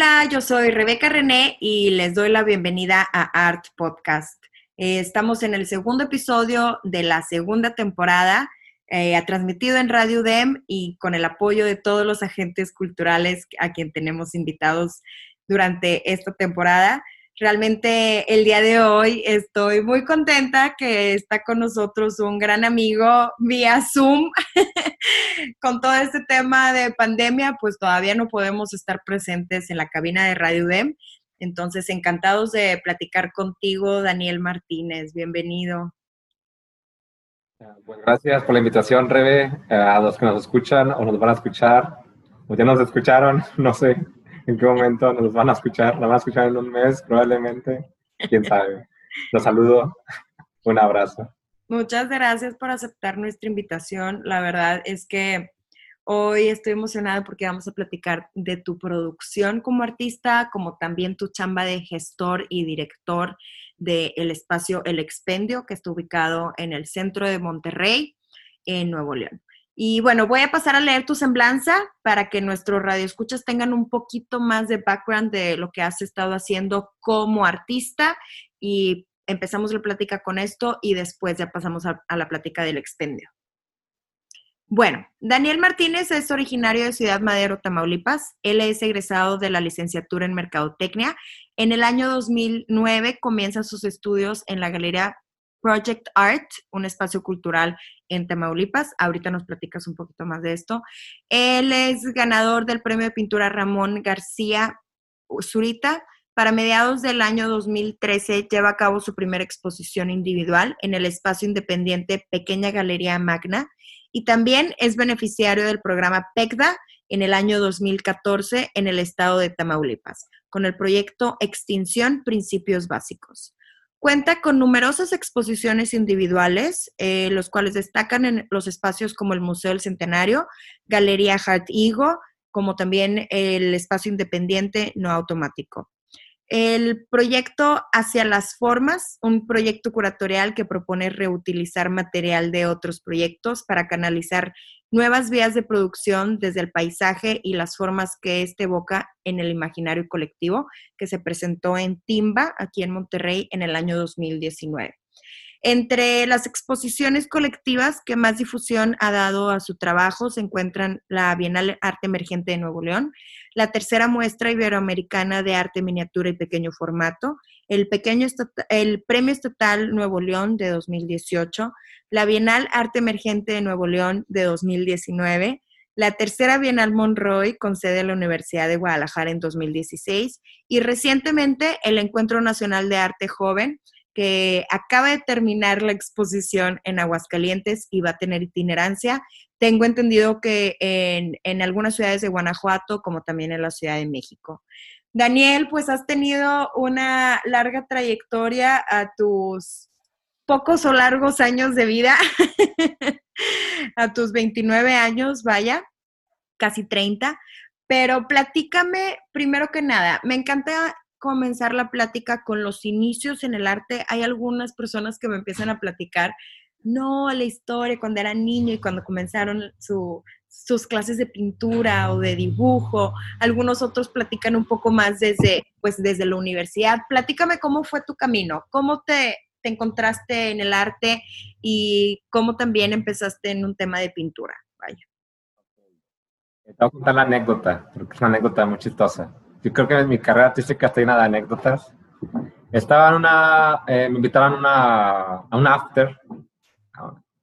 Hola, yo soy Rebeca René y les doy la bienvenida a Art Podcast. Eh, estamos en el segundo episodio de la segunda temporada, eh, transmitido en Radio DEM y con el apoyo de todos los agentes culturales a quien tenemos invitados durante esta temporada. Realmente el día de hoy estoy muy contenta que está con nosotros un gran amigo vía Zoom. con todo este tema de pandemia, pues todavía no podemos estar presentes en la cabina de Radio UDEM. Entonces, encantados de platicar contigo, Daniel Martínez. Bienvenido. Pues gracias por la invitación, Rebe. A los que nos escuchan o nos van a escuchar, o ya nos escucharon, no sé en qué momento nos van a escuchar. Nos van a escuchar en un mes, probablemente. Quién sabe. Los saludo. Un abrazo. Muchas gracias por aceptar nuestra invitación. La verdad es que hoy estoy emocionada porque vamos a platicar de tu producción como artista, como también tu chamba de gestor y director del espacio El Expendio, que está ubicado en el centro de Monterrey, en Nuevo León. Y bueno, voy a pasar a leer tu semblanza para que nuestros radioescuchas tengan un poquito más de background de lo que has estado haciendo como artista y empezamos la plática con esto y después ya pasamos a, la plática del expendio. Bueno, Daniel Martínez es originario de Ciudad Madero, Tamaulipas. Él es egresado de la licenciatura en Mercadotecnia. En el año 2009 comienza sus estudios en la Galería Project Art, un espacio cultural en Tamaulipas. Ahorita nos platicas un poquito más de esto. Él es ganador del premio de pintura Ramón García Zurita. Para mediados del año 2013 lleva a cabo su primera exposición individual en el espacio independiente Pequeña Galería Magna y también es beneficiario del programa PECDA en el año 2014 en el estado de Tamaulipas, con el proyecto Extinción Principios Básicos. Cuenta con numerosas exposiciones individuales, eh, los cuales destacan en los espacios como el Museo del Centenario, Galería Hart Higo, como también el espacio independiente no automático. El proyecto Hacia las Formas, un proyecto curatorial que propone reutilizar material de otros proyectos para canalizar nuevas vías de producción desde el paisaje y las formas que éste evoca en el imaginario colectivo, que se presentó en Timba, aquí en Monterrey, en el año 2019. Entre las exposiciones colectivas que más difusión ha dado a su trabajo se encuentran la Bienal Arte Emergente de Nuevo León, la tercera muestra iberoamericana de arte miniatura y pequeño formato, el, pequeño el Premio Estatal Nuevo León de 2018, la Bienal Arte Emergente de Nuevo León de 2019, la tercera Bienal Monroy con sede en la Universidad de Guadalajara en 2016 y recientemente el Encuentro Nacional de Arte Joven que acaba de terminar la exposición en Aguascalientes y va a tener itinerancia. Tengo entendido que en, algunas ciudades de Guanajuato, como también en la Ciudad de México. Daniel, pues has tenido una larga trayectoria a tus pocos o largos años de vida, a tus 29 años, vaya, casi 30. Pero platícame, primero que nada, me encanta comenzar la plática con los inicios en el arte, hay algunas personas que me empiezan a platicar, no, la historia cuando era niño y cuando comenzaron sus clases de pintura o de dibujo. Algunos otros platican un poco más desde, pues, desde la universidad. Platícame cómo fue tu camino, cómo te, te encontraste en el arte y cómo también empezaste en un tema de pintura. Vaya. Te voy a contar la anécdota, porque es una anécdota muy chistosa yo creo que en mi carrera artística está llena de anécdotas. Estaba en una, eh, me invitaban una, a un after,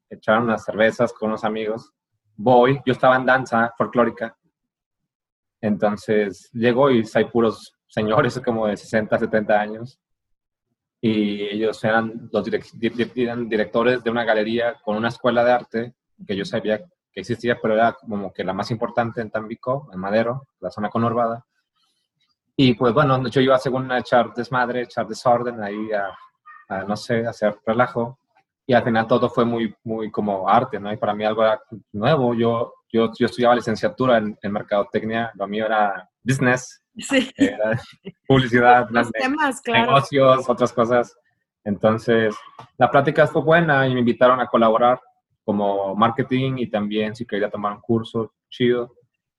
echaron unas cervezas con unos amigos. Voy, yo estaba en danza folclórica. Entonces llego y hay puros señores como de 60, 70 años. Y ellos eran los directores de una galería con una escuela de arte que yo sabía que existía, pero era como que la más importante en Tampico, en Madero, la zona conurbada. Y pues bueno, yo iba según a echar desmadre, echar desorden, ahí a, no sé, hacer relajo. Y al final todo fue muy, muy como arte, ¿no? Y para mí algo era nuevo. Yo, yo, yo estudiaba licenciatura en, en mercadotecnia, lo mío era business, sí. era publicidad, temas, claro. negocios, otras cosas. Entonces, la plática fue buena y me invitaron a colaborar como marketing y también si quería tomar un curso, chido.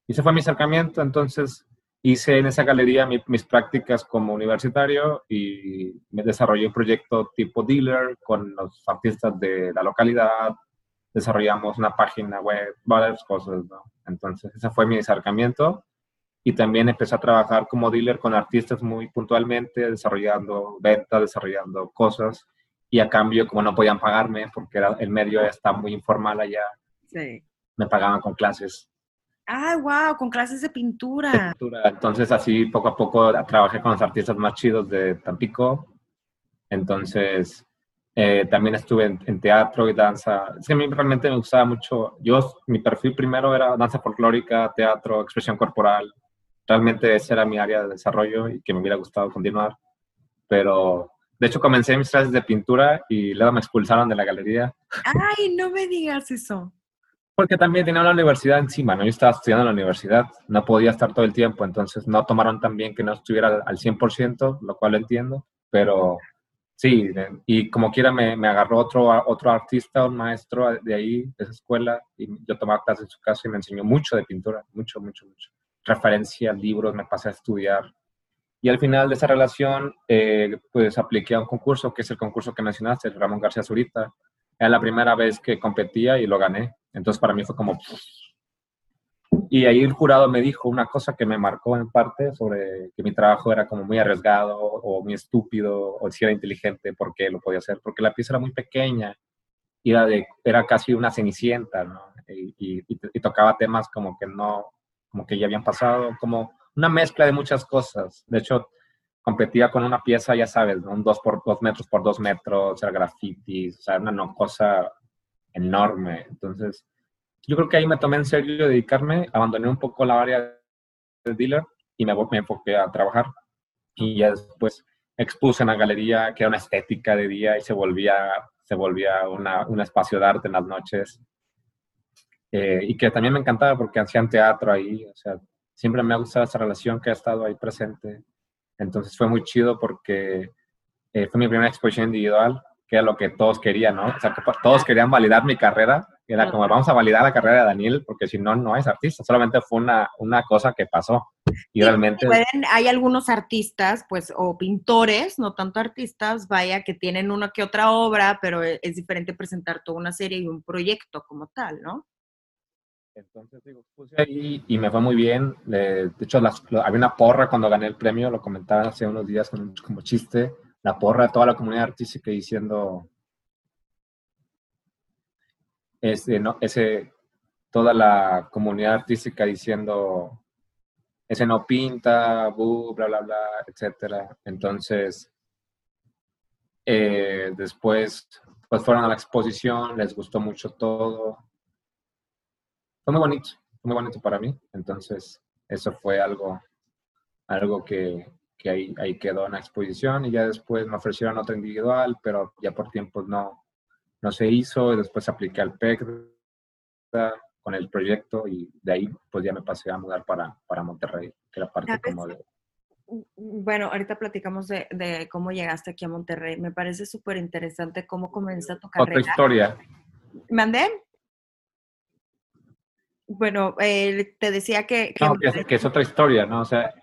Y ese fue mi acercamiento, entonces hice en esa galería mis prácticas como universitario y me desarrollé un proyecto tipo dealer con los artistas de la localidad, desarrollamos una página web, varias cosas, ¿no? Entonces ese fue mi acercamiento y también empecé a trabajar como dealer con artistas muy puntualmente, desarrollando ventas, desarrollando cosas y a cambio, como no podían pagarme porque era, el medio está muy informal allá, sí. me pagaban con clases. Ah, wow, con clases de pintura. Entonces así poco a poco trabajé con los artistas más chidos de Tampico. Entonces eh, también estuve en, teatro y danza. Es que a mí realmente me gustaba mucho. Yo, mi perfil primero era danza folclórica, teatro, expresión corporal. Realmente ese era mi área de desarrollo y que me hubiera gustado continuar. Pero de hecho, comencé mis clases de pintura y luego me expulsaron de la galería. Ay, no me digas eso. Porque también tenía la universidad encima, ¿no? Yo estaba estudiando en la universidad, no podía estar todo el tiempo, entonces no tomaron tan bien que no estuviera al 100%, lo cual entiendo, pero sí, y como quiera me, me agarró otro, otro artista, un maestro de ahí, de esa escuela, y yo tomaba clases en su casa y me enseñó mucho de pintura, mucho, mucho, mucho. Referencia, libros, me pasé a estudiar y al final de esa relación, eh, pues apliqué a un concurso, que es el concurso que mencionaste, el Ramón García Zurita. Era la primera vez que competía y lo gané. Entonces para mí fue como... Y ahí el jurado me dijo una cosa que me marcó en parte sobre que mi trabajo era como muy arriesgado o muy estúpido o si era inteligente porque lo podía hacer, porque la pieza era muy pequeña y era, de, era casi una cenicienta, ¿no? Y, y, tocaba temas como que no, como que ya habían pasado, como una mezcla de muchas cosas. De hecho, competía con una pieza, ya sabes, un 2 por 2 metros por 2 metros, era grafitis, o sea, una cosa enorme. Entonces, yo creo que ahí me tomé en serio dedicarme, abandoné un poco la área de dealer y me, me enfoqué a trabajar. Y ya después expuse en la galería, que era una estética de día y se volvía, se volvía una, un espacio de arte en las noches. Eh, y que también me encantaba porque hacían teatro ahí, o sea, siempre me ha gustado esa relación que ha estado ahí presente. Entonces fue muy chido porque eh, fue mi primera exposición individual, que era lo que todos querían, ¿no? O sea, que todos querían validar mi carrera. Era como, vamos a validar la carrera de Daniel, porque si no, no es artista. Solamente fue una, una cosa que pasó. Y, realmente... hay algunos artistas, pues, o pintores, no tanto artistas, vaya, que tienen una que otra obra, pero e, es diferente presentar toda una serie y un proyecto como tal, ¿no? Entonces, digo, puse ahí y me fue muy bien. de hecho, había una porra cuando gané el premio, lo comentaba hace unos días como chiste, la porra toda la comunidad artística diciendo, ese, no, ese, toda la comunidad artística diciendo, ese no pinta, bla, bla, bla, etcétera. Entonces, eh, después, pues fueron a la exposición, les gustó mucho todo fue muy bonito, muy bonito para mí. Entonces, eso fue algo, algo que, que ahí, ahí quedó en la exposición y ya después me ofrecieron otro individual, pero ya por tiempo no, no se hizo y después apliqué al PEC con el proyecto y de ahí pues ya me pasé a mudar para, para Monterrey, que era parte como de... Bueno, ahorita platicamos de, de, cómo llegaste aquí a Monterrey. Me parece súper interesante cómo comenzó tu carrera. Otra historia. ¿Mandé? bueno, eh, te decía que... que, es, otra historia, ¿no? O sea...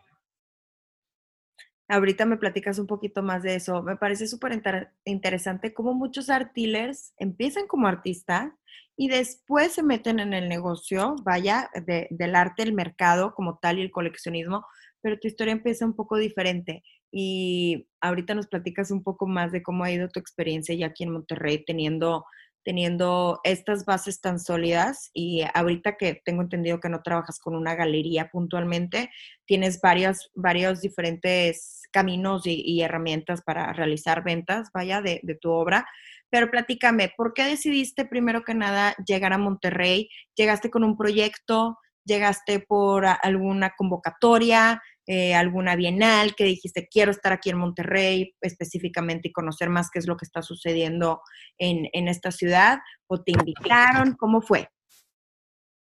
Ahorita me platicas un poquito más de eso. Me parece súper interesante cómo muchos artillers empiezan como artista y después se meten en el negocio, vaya, del arte, el mercado como tal y el coleccionismo, pero tu historia empieza un poco diferente. Y ahorita nos platicas un poco más de cómo ha ido tu experiencia ya aquí en Monterrey, teniendo teniendo estas bases tan sólidas y ahorita que tengo entendido que no trabajas con una galería puntualmente, tienes varios, varios diferentes caminos y, herramientas para realizar ventas, vaya, de, tu obra. pero platícame, ¿por qué decidiste primero que nada llegar a Monterrey? ¿Llegaste con un proyecto? ¿Llegaste por alguna convocatoria? Eh, alguna bienal que dijiste, quiero estar aquí en Monterrey específicamente y conocer más qué es lo que está sucediendo en, en esta ciudad? ¿O te invitaron? ¿Cómo fue?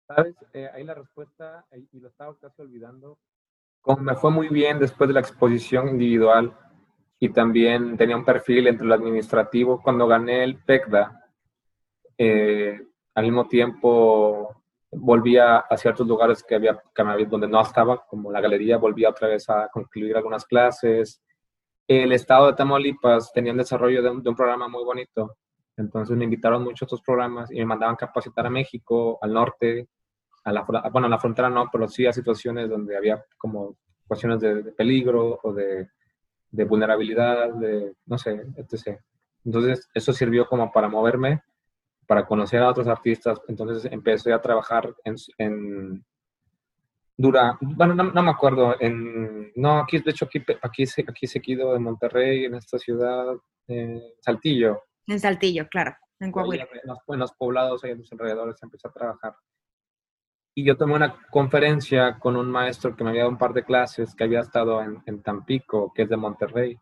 ¿Sabes? Eh, ahí la respuesta, y lo estaba casi olvidando, como me fue muy bien después de la exposición individual y también tenía un perfil entre lo administrativo, cuando gané el PECDA, eh, al mismo tiempo volvía a ciertos lugares que había, que donde no estaba, como la galería, volvía otra vez a concluir algunas clases. El estado de Tamaulipas tenía un desarrollo de un, programa muy bonito, entonces me invitaron mucho a estos programas y me mandaban capacitar a México, al norte, a la, bueno, a la frontera no, pero sí a situaciones donde había como cuestiones de, peligro o de, de, vulnerabilidad, de, no sé, etc. Entonces, eso sirvió como para moverme, para conocer a otros artistas. Entonces, empecé a trabajar en, en dura, bueno, no, me acuerdo, en, no, aquí, de hecho, aquí, aquí, aquí seguido de Monterrey, en esta ciudad, en Saltillo. En Saltillo, claro, en Coahuila. En los, en los poblados, ahí en los alrededores, empecé a trabajar y yo tomé una conferencia con un maestro que me había dado un par de clases, que había estado en, en, Tampico, que es de Monterrey,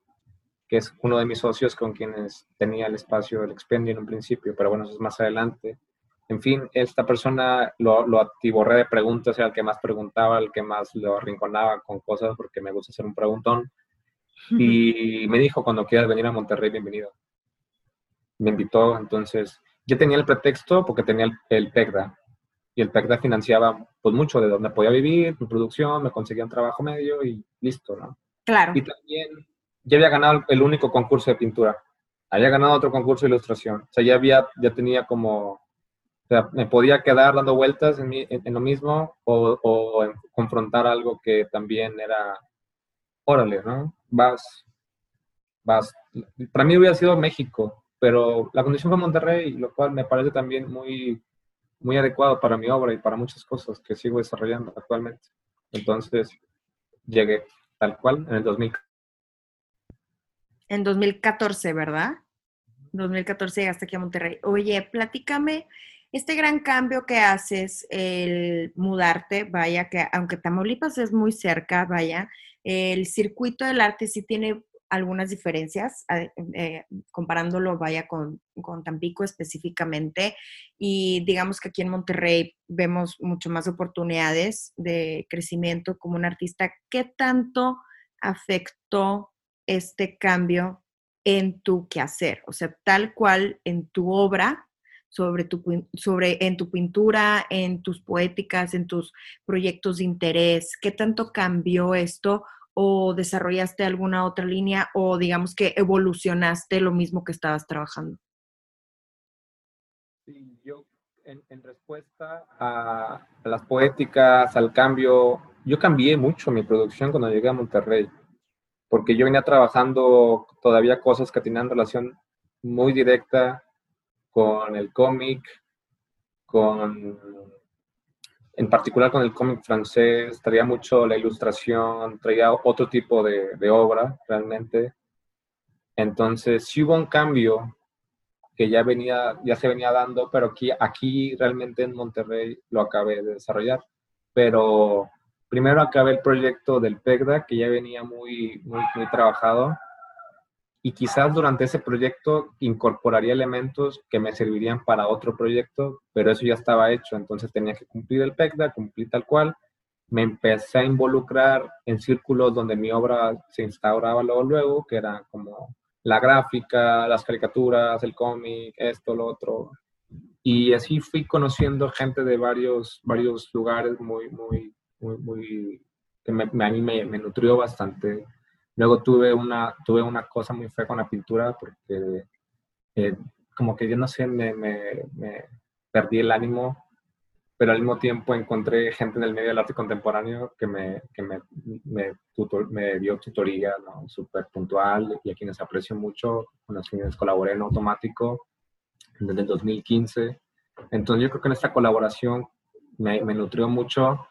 que es uno de mis socios con quienes tenía el espacio del expendio en un principio, pero bueno, eso es más adelante. En fin, esta persona lo, lo atiborré de preguntas, era el que más preguntaba, el que más lo arrinconaba con cosas, porque me gusta hacer un preguntón. Y me dijo, cuando quieras venir a Monterrey, bienvenido. Me invitó, entonces, yo tenía el pretexto porque tenía el, el PECDA, y el PECDA financiaba pues mucho de donde podía vivir, mi producción, me conseguía un trabajo medio y listo, ¿no? Claro. Y también ya había ganado el único concurso de pintura, había ganado otro concurso de ilustración, o sea, ya había, ya tenía como, o sea, me podía quedar dando vueltas en, en, lo mismo o, o confrontar algo que también era, órale, ¿no? Vas, vas. Para mí hubiera sido México, pero la condición fue Monterrey, lo cual me parece también muy muy adecuado para mi obra y para muchas cosas que sigo desarrollando actualmente. Entonces, llegué tal cual en el 2000. En 2014, ¿verdad? 2014 llegaste aquí a Monterrey. Oye, platícame este gran cambio que haces, el mudarte, vaya, que aunque Tamaulipas es muy cerca, vaya, el circuito del arte sí tiene algunas diferencias, eh, comparándolo, vaya, con, con, Tampico específicamente. Y digamos que aquí en Monterrey vemos mucho más oportunidades de crecimiento como un artista. ¿Qué tanto afectó este cambio en tu quehacer? O sea, tal cual en tu obra, sobre tu, sobre, en tu pintura, en tus poéticas, en tus proyectos de interés, ¿qué tanto cambió esto? o desarrollaste alguna otra línea o digamos que evolucionaste lo mismo que estabas trabajando? Sí, yo en, respuesta a, las poéticas, al cambio, yo cambié mucho mi producción cuando llegué a Monterrey, porque yo venía trabajando todavía cosas que tenían relación muy directa con el cómic, con en particular con el cómic francés, traía mucho la ilustración, traía otro tipo de, de, obra realmente. Entonces sí hubo un cambio que ya, venía, ya se venía dando, pero aquí, aquí realmente en Monterrey lo acabé de desarrollar. Pero primero acabé el proyecto del PECDA, que ya venía muy, muy, muy trabajado y quizás durante ese proyecto incorporaría elementos que me servirían para otro proyecto, pero eso ya estaba hecho, entonces tenía que cumplir el PECDA, cumplir tal cual. Me empecé a involucrar en círculos donde mi obra se instauraba luego, luego, que era como la gráfica, las caricaturas, el cómic, esto, lo otro. Y así fui conociendo gente de varios, varios lugares muy, muy, muy, muy me, a mí me, nutrió bastante Luego tuve una, tuve una cosa muy fea con la pintura porque eh, como que yo no sé, me, perdí el ánimo, pero al mismo tiempo encontré gente en el medio del arte contemporáneo que me, que me, me dio tutoría ¿no? súper puntual y a quienes aprecio mucho, con los quienes colaboré en automático desde el 2015. Entonces yo creo que en esta colaboración me nutrió mucho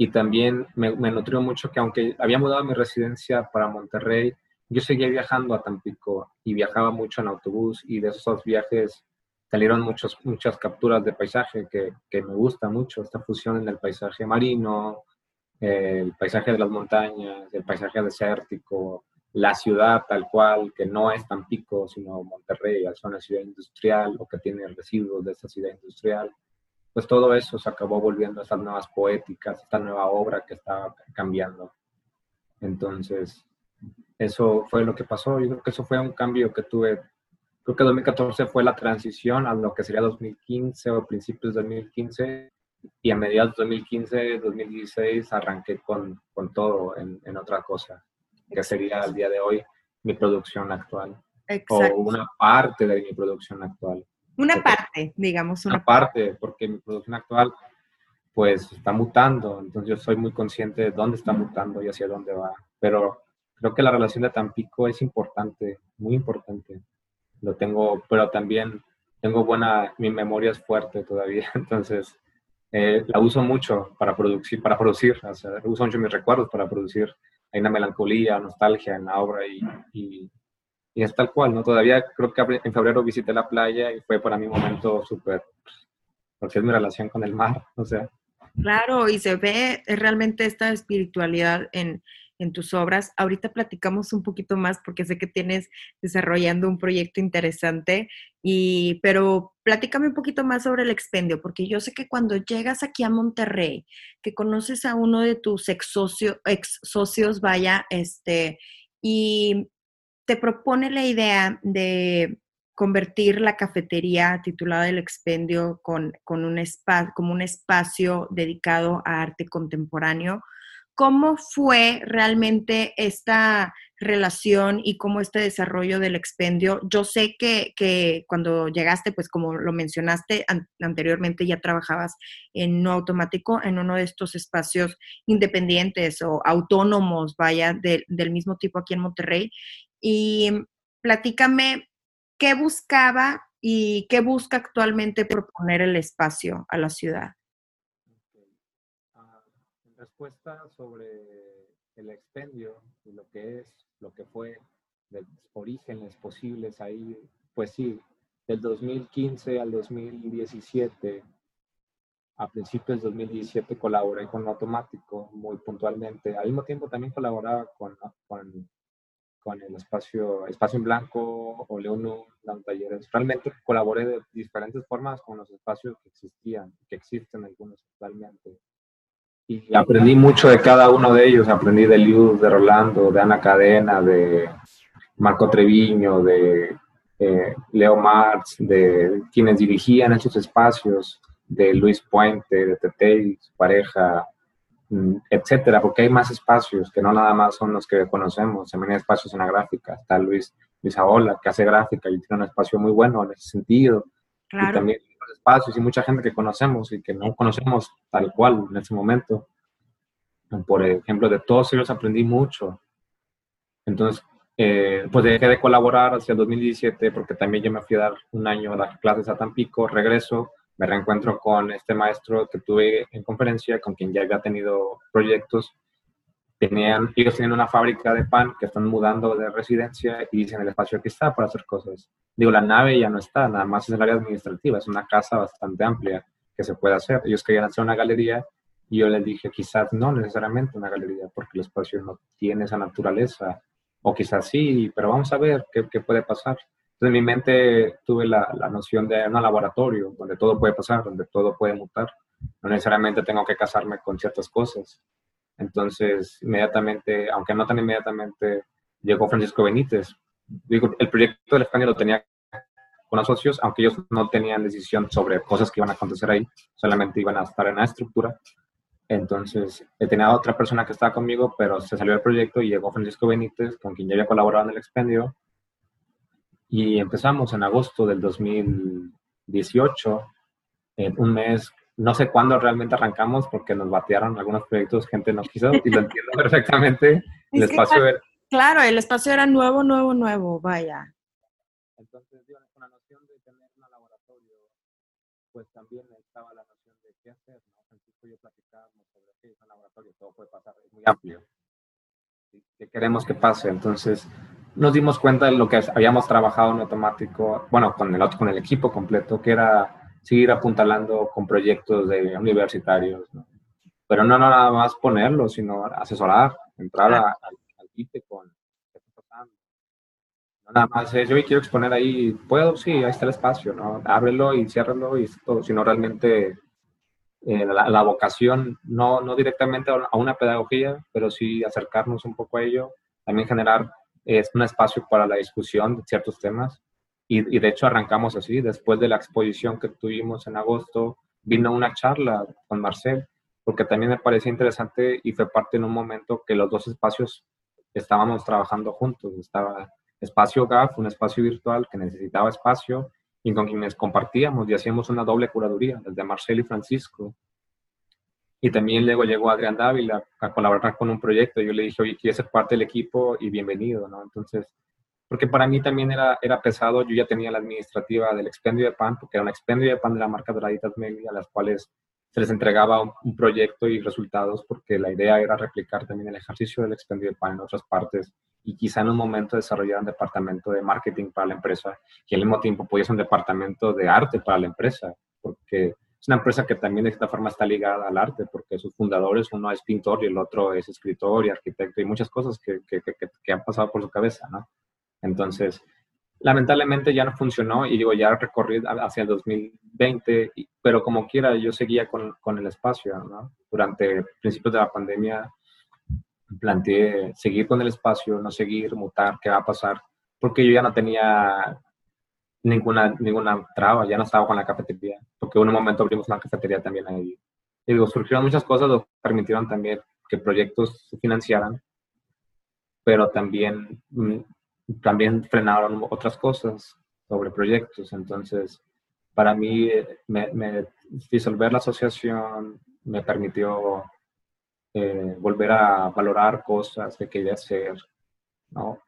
y también me, nutrió mucho que aunque había mudado mi residencia para Monterrey, yo seguía viajando a Tampico y viajaba mucho en autobús y de esos viajes salieron muchos, muchas capturas de paisaje que, que me gusta mucho, esta fusión en el paisaje marino, el paisaje de las montañas, el paisaje desértico, la ciudad tal cual, que no es Tampico, sino Monterrey, es una ciudad industrial o que tiene residuos de esa ciudad industrial, pues todo eso se acabó volviendo a estas nuevas poéticas, esta nueva obra que estaba cambiando. Entonces, eso fue lo que pasó. Yo creo que eso fue un cambio que tuve. Creo que 2014 fue la transición a lo que sería 2015 o principios de 2015 y a mediados de 2015, 2016 arranqué con, con todo en, en, otra cosa, que sería al día de hoy mi producción actual. Exacto. O una parte de mi producción actual. Una parte, digamos. Una, parte, porque mi producción actual pues está mutando, entonces yo soy muy consciente de dónde está mutando y hacia dónde va. Pero creo que la relación de Tampico es importante, muy importante. Lo tengo, pero también tengo buena, mi memoria es fuerte todavía, entonces eh, la uso mucho para producir, para producir, o sea, uso mucho mis recuerdos para producir. Hay una melancolía, nostalgia en la obra y, y, y, es tal cual, ¿no? Todavía creo que en febrero visité la playa y fue para mí un momento súper, porque es mi relación con el mar, o sea. Claro, y se ve realmente esta espiritualidad en, en tus obras. Ahorita platicamos un poquito más porque sé que tienes desarrollando un proyecto interesante, y, pero platícame un poquito más sobre el expendio, porque yo sé que cuando llegas aquí a Monterrey, que conoces a uno de tus ex, ex socios, vaya, este, y te propone la idea de convertir la cafetería titulada El Expendio con, con un como un espacio dedicado a arte contemporáneo ¿Cómo fue realmente esta relación y cómo este desarrollo del expendio? Yo sé que, cuando llegaste, pues como lo mencionaste anteriormente, ya trabajabas en no automático, en uno de estos espacios independientes o autónomos, vaya, del mismo tipo aquí en Monterrey. Y platícame qué buscaba y qué busca actualmente proponer el espacio a la ciudad respuesta sobre el expendio y lo que es, lo que fue, de orígenes posibles ahí, pues sí, del 2015 al 2017, a principios del 2017 colaboré con Automático muy puntualmente. Al mismo tiempo también colaboraba con, con, con el espacio, espacio en Blanco o León dando talleres. Realmente colaboré de diferentes formas con los espacios que existían, que existen algunos actualmente y aprendí mucho de cada uno de ellos. Aprendí de Liuz, de Rolando, de Ana Cadena, de Marco Treviño, de eh, Leo Marx, de quienes dirigían esos espacios, de Luis Puente, de Tete, su pareja, etcétera, porque hay más espacios que no nada más son los que conocemos. También hay espacios en la gráfica. Está Luis, Luis Aola, que hace gráfica y tiene un espacio muy bueno en ese sentido. Claro. Y también espacios y mucha gente que conocemos y que no conocemos tal cual en ese momento. Por ejemplo, de todos ellos aprendí mucho. Entonces, eh, pues dejé de colaborar hacia el 2017 porque también yo me fui a dar un año a las clases a Tampico, regreso, me reencuentro con este maestro que tuve en conferencia, con quien ya había tenido proyectos tenían, ellos tienen una fábrica de pan que están mudando de residencia y dicen el espacio aquí está para hacer cosas. Digo, la nave ya no está, nada más es el área administrativa, es una casa bastante amplia que se puede hacer. Ellos querían hacer una galería y yo les dije, quizás no necesariamente una galería, porque el espacio no tiene esa naturaleza, o quizás sí, pero vamos a ver qué, qué puede pasar. Entonces en mi mente tuve la, la noción de un laboratorio donde todo puede pasar, donde todo puede mutar. No necesariamente tengo que casarme con ciertas cosas. Entonces, inmediatamente, aunque no tan inmediatamente, llegó Francisco Benítez. Digo, el proyecto del España lo tenía con los socios, aunque ellos no tenían decisión sobre cosas que iban a acontecer ahí, solamente iban a estar en la estructura. Entonces, tenía otra persona que estaba conmigo, pero se salió del proyecto y llegó Francisco Benítez, con quien ya había colaborado en el expendio. Y empezamos en agosto del 2018, en un mes no sé cuándo realmente arrancamos porque nos batearon algunos proyectos, gente nos quiso y lo entiendo perfectamente. El espacio era, Claro, el espacio era nuevo, nuevo, nuevo, vaya. Entonces, digo, con la noción de tener un laboratorio, pues también estaba la noción de qué hacer, ¿no? Francisco y yo platicábamos sobre qué es un laboratorio, todo puede pasar, es muy amplio. ¿Qué queremos que pase? Entonces, nos dimos cuenta de lo que habíamos trabajado en automático, bueno, con el, con el equipo completo, que era seguir apuntalando con proyectos de universitarios, pero no nada más ponerlo, sino asesorar, entrar al, al con qué está pasando. No nada más es, yo quiero exponer ahí, puedo, sí, ahí está el espacio, ¿no? Ábrelo y ciérralo y todo, sino realmente eh, la, vocación, no, no directamente a una pedagogía, pero sí acercarnos un poco a ello, también generar es un espacio para la discusión de ciertos temas. Y, de hecho arrancamos así, después de la exposición que tuvimos en agosto, vino una charla con Marcel, porque también me parecía interesante y fue parte en un momento que los dos espacios estábamos trabajando juntos. Estaba espacio GAF, un espacio virtual que necesitaba espacio y con quienes compartíamos y hacíamos una doble curaduría, desde Marcel y Francisco. Y también luego llegó Adrián Dávila a colaborar con un proyecto. Yo le dije, oye, quiero ser parte del equipo y bienvenido, ¿no? Entonces, porque para mí también era, era pesado, yo ya tenía la administrativa del expendio de pan, porque era un expendio de pan de la marca Doraditas Media, a las cuales se les entregaba un, proyecto y resultados, porque la idea era replicar también el ejercicio del expendio de pan en otras partes y quizá en un momento desarrollar un departamento de marketing para la empresa y al mismo tiempo pudiese un departamento de arte para la empresa, porque es una empresa que también de esta forma está ligada al arte, porque sus fundadores, uno es pintor y el otro es escritor y arquitecto y muchas cosas que, que, que, han pasado por su cabeza, ¿no? Entonces, lamentablemente ya no funcionó y digo, ya recorrí hacia el 2020, pero como quiera, yo seguía con, con el espacio, ¿no? Durante principios de la pandemia planteé seguir con el espacio, no seguir, mutar, qué va a pasar, porque yo ya no tenía ninguna, ninguna traba, ya no estaba con la cafetería, porque en un momento abrimos una cafetería también ahí. Y digo, surgieron muchas cosas, lo permitieron también que proyectos se financiaran, pero también, mm, también frenaron otras cosas sobre proyectos. Entonces, para mí, me, me disolver la asociación me permitió eh, volver a valorar cosas que quería hacer, ¿no?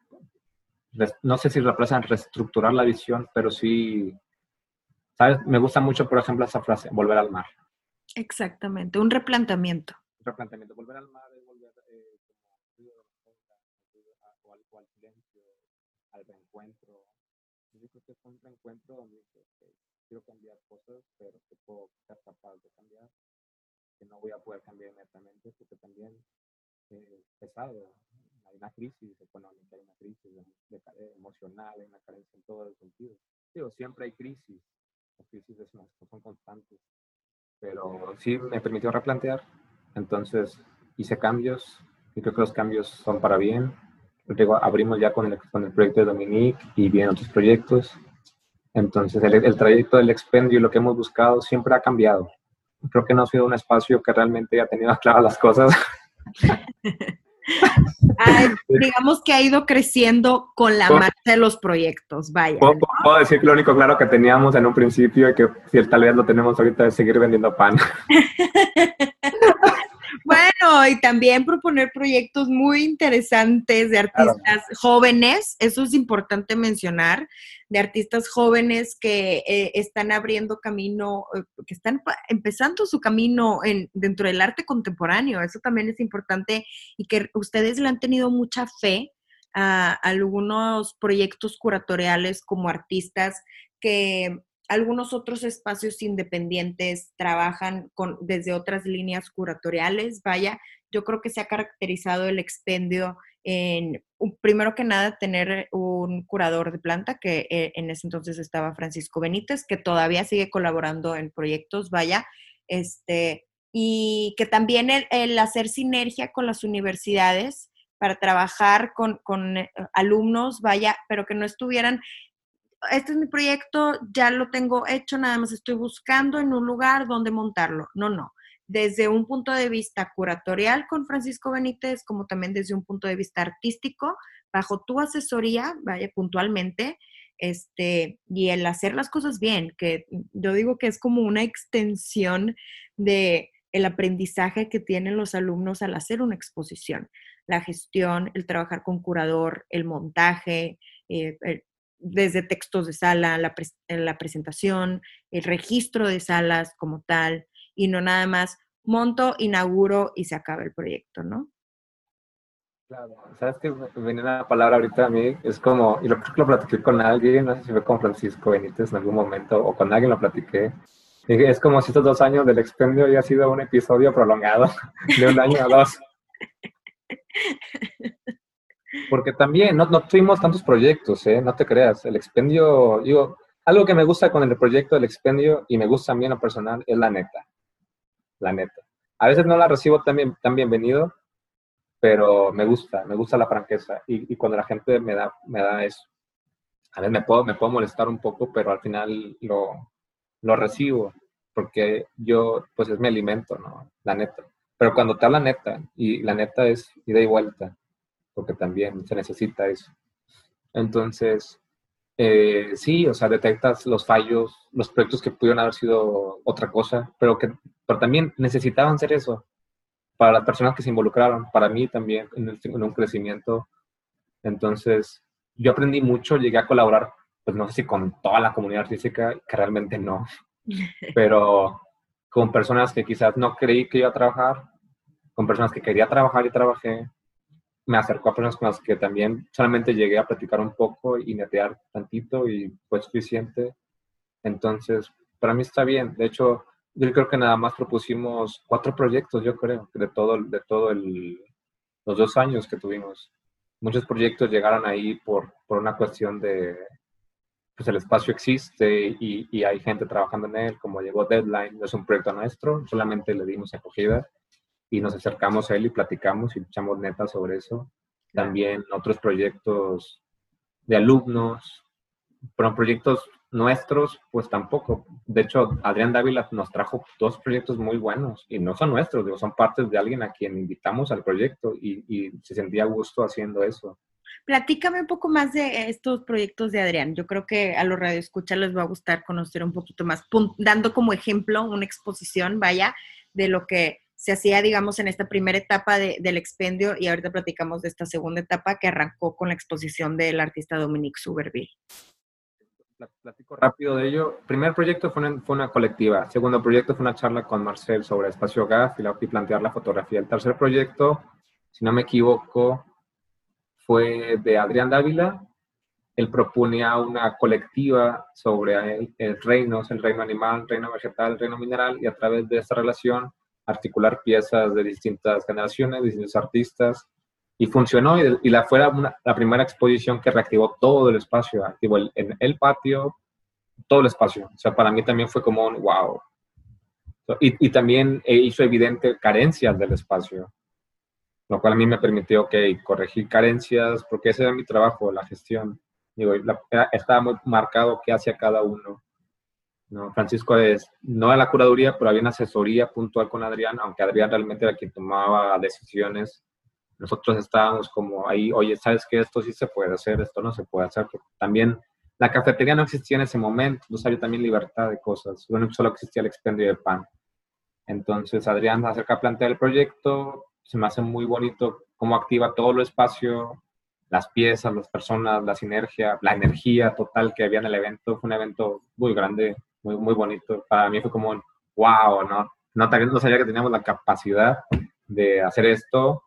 No sé si representan reestructurar la visión, pero sí, ¿sabes? Me gusta mucho, por ejemplo, esa frase, volver al mar. Exactamente, un replanteamiento. Un replanteamiento, volver al mar es volver eh, como al, silencio, al reencuentro. Yo creo que es un reencuentro donde quiero cambiar cosas, pero que puedo ser capaz de cambiar no voy a poder cambiar inmediatamente porque también eh, es pesado. Hay una crisis económica, hay una crisis eh, emocional, hay una carencia en todos los sentidos. Digo, siempre hay crisis, las crisis son constantes, pero sí me permitió replantear. Entonces hice cambios y creo que los cambios son para bien. Luego abrimos ya con el, con el proyecto de Dominique y vienen otros proyectos. Entonces el, el trayecto del expendio y lo que hemos buscado siempre ha cambiado creo que no ha sido un espacio que realmente haya tenido claras las cosas. digamos que ha ido creciendo con la marcha de los proyectos, vaya. Puedo, decir que lo único claro que teníamos en un principio y que si tal vez lo tenemos ahorita es seguir vendiendo pan. Bueno, y también proponer proyectos muy interesantes de artistas jóvenes, eso es importante mencionar, de artistas jóvenes que eh, están abriendo camino, eh, que están empezando su camino en, dentro del arte contemporáneo, eso también es importante y que ustedes le han tenido mucha fe a algunos proyectos curatoriales como artistas que algunos otros espacios independientes trabajan con, desde otras líneas curatoriales. Vaya, yo creo que se ha caracterizado el expendio en, primero que nada, tener un curador de planta, que eh, en ese entonces estaba Francisco Benítez, que todavía sigue colaborando en proyectos, vaya, este, y que también el, hacer sinergia con las universidades para trabajar con, con eh, alumnos, vaya, pero que no estuvieran este es mi proyecto, ya lo tengo hecho, nada más estoy buscando en un lugar donde montarlo. No, no. Desde un punto de vista curatorial con Francisco Benítez, como también desde un punto de vista artístico, bajo tu asesoría, vaya puntualmente, este, y el hacer las cosas bien, que yo digo que es como una extensión de el aprendizaje que tienen los alumnos al hacer una exposición, la gestión, el trabajar con curador, el montaje, eh, desde textos de sala, la, la presentación, el registro de salas como tal, y no nada más monto, inauguro y se acaba el proyecto, ¿no? Claro, sabes que viene una palabra ahorita a mí, es como, y lo creo que lo platiqué con alguien, no sé si fue con Francisco Benítez en algún momento, o con alguien lo platiqué. Es como si estos dos años del expendio haya sido un episodio prolongado de un año a dos. Porque también no, no tuvimos tantos proyectos, ¿eh? no te creas. El expendio, digo, algo que me gusta con el proyecto del expendio y me gusta también lo personal es la neta. La neta. A veces no la recibo tan, tan bienvenido, pero me gusta, me gusta la franqueza. Y, cuando la gente me da, me da eso, a veces me puedo, me puedo molestar un poco, pero al final lo, lo recibo, porque yo, pues es mi alimento, ¿no? La neta. Pero cuando te habla neta, y la neta es ida y vuelta, porque también se necesita eso. Entonces, eh, sí, o sea, detectas los fallos, los proyectos que pudieron haber sido otra cosa, pero que pero también necesitaban ser eso para las personas que se involucraron, para mí también en, en un crecimiento. Entonces, yo aprendí mucho, llegué a colaborar, pues no sé si con toda la comunidad artística, que realmente no, pero con personas que quizás no creí que iba a trabajar, con personas que quería trabajar y trabajé, me acercó a personas con las que también solamente llegué a platicar un poco y netear tantito y fue suficiente. Entonces, para mí está bien. De hecho, yo creo que nada más propusimos cuatro proyectos, yo creo, de todo, de todo el, los dos años que tuvimos. Muchos proyectos llegaron ahí por, por una cuestión de, pues el espacio existe y, y, hay gente trabajando en él, como llegó Deadline, no es un proyecto nuestro, solamente le dimos acogida y nos acercamos a él y platicamos y echamos neta sobre eso. También otros proyectos de alumnos, pero proyectos nuestros, pues tampoco. De hecho, Adrián Dávila nos trajo dos proyectos muy buenos y no son nuestros, digo, son partes de alguien a quien invitamos al proyecto y, y se sentía gusto haciendo eso. Platícame un poco más de estos proyectos de Adrián. Yo creo que a los radioescuchas les va a gustar conocer un poquito más, dando como ejemplo una exposición, vaya, de lo que se hacía, digamos, en esta primera etapa del expendio y ahorita platicamos de esta segunda etapa que arrancó con la exposición del artista Dominique Suberville. Platico rápido de ello. Primer proyecto fue una, fue una, colectiva. Segundo proyecto fue una charla con Marcel sobre espacio GAF y, y plantear la fotografía. El tercer proyecto, si no me equivoco, fue de Adrián Dávila. Él proponía una colectiva sobre el, el reinos, el reino animal, el reino vegetal, el reino mineral, y a través de esta relación articular piezas de distintas generaciones, distintos artistas, y funcionó, y, la fue la primera exposición que reactivó todo el espacio, activó el, en el patio, todo el espacio. O sea, para mí también fue como un wow. Y, también eh, hizo evidente carencias del espacio, lo cual a mí me permitió que corregir carencias, porque ese era mi trabajo, la gestión. Digo, estaba muy marcado qué hacía cada uno. ¿No? Francisco es, no a la curaduría, pero había una asesoría puntual con Adrián, aunque Adrián realmente era quien tomaba decisiones. Nosotros estábamos como ahí, oye, ¿sabes qué? Esto sí se puede hacer, esto no se puede hacer. también la cafetería no existía en ese momento, entonces había también libertad de cosas, solo existía el expendio de pan. Entonces Adrián acerca a plantear el proyecto, se me hace muy bonito cómo activa todo el espacio, las piezas, las personas, la sinergia, la energía total que había en el evento. Fue un evento muy grande, muy, muy bonito. Para mí fue como un wow, ¿no? No, no sabía que teníamos la capacidad de hacer esto.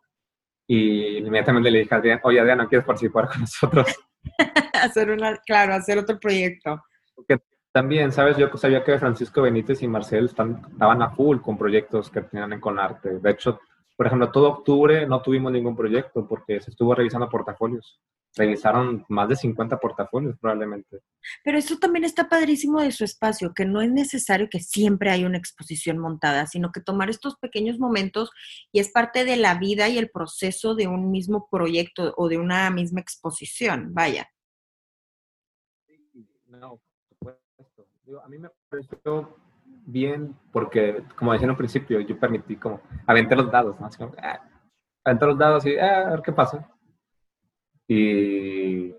Y inmediatamente le dije a Adrián, oye Adrián, ¿no quieres participar con nosotros? hacer una, claro, hacer otro proyecto. Porque también, ¿sabes? Yo sabía que Francisco Benítez y Marcel están, estaban a full con proyectos que tenían con arte. De hecho, por ejemplo, todo octubre no tuvimos ningún proyecto porque se estuvo revisando portafolios. Revisaron más de 50 portafolios probablemente. Pero eso también está padrísimo de su espacio, que no es necesario que siempre haya una exposición montada, sino que tomar estos pequeños momentos y es parte de la vida y el proceso de un mismo proyecto o de una misma exposición, vaya. No, por supuesto. a mí me pareció bien porque, como decía en un principio, yo permití como aventar los dados, ¿no? Así como, ah, los dados y ah, a ver qué pasa. Y,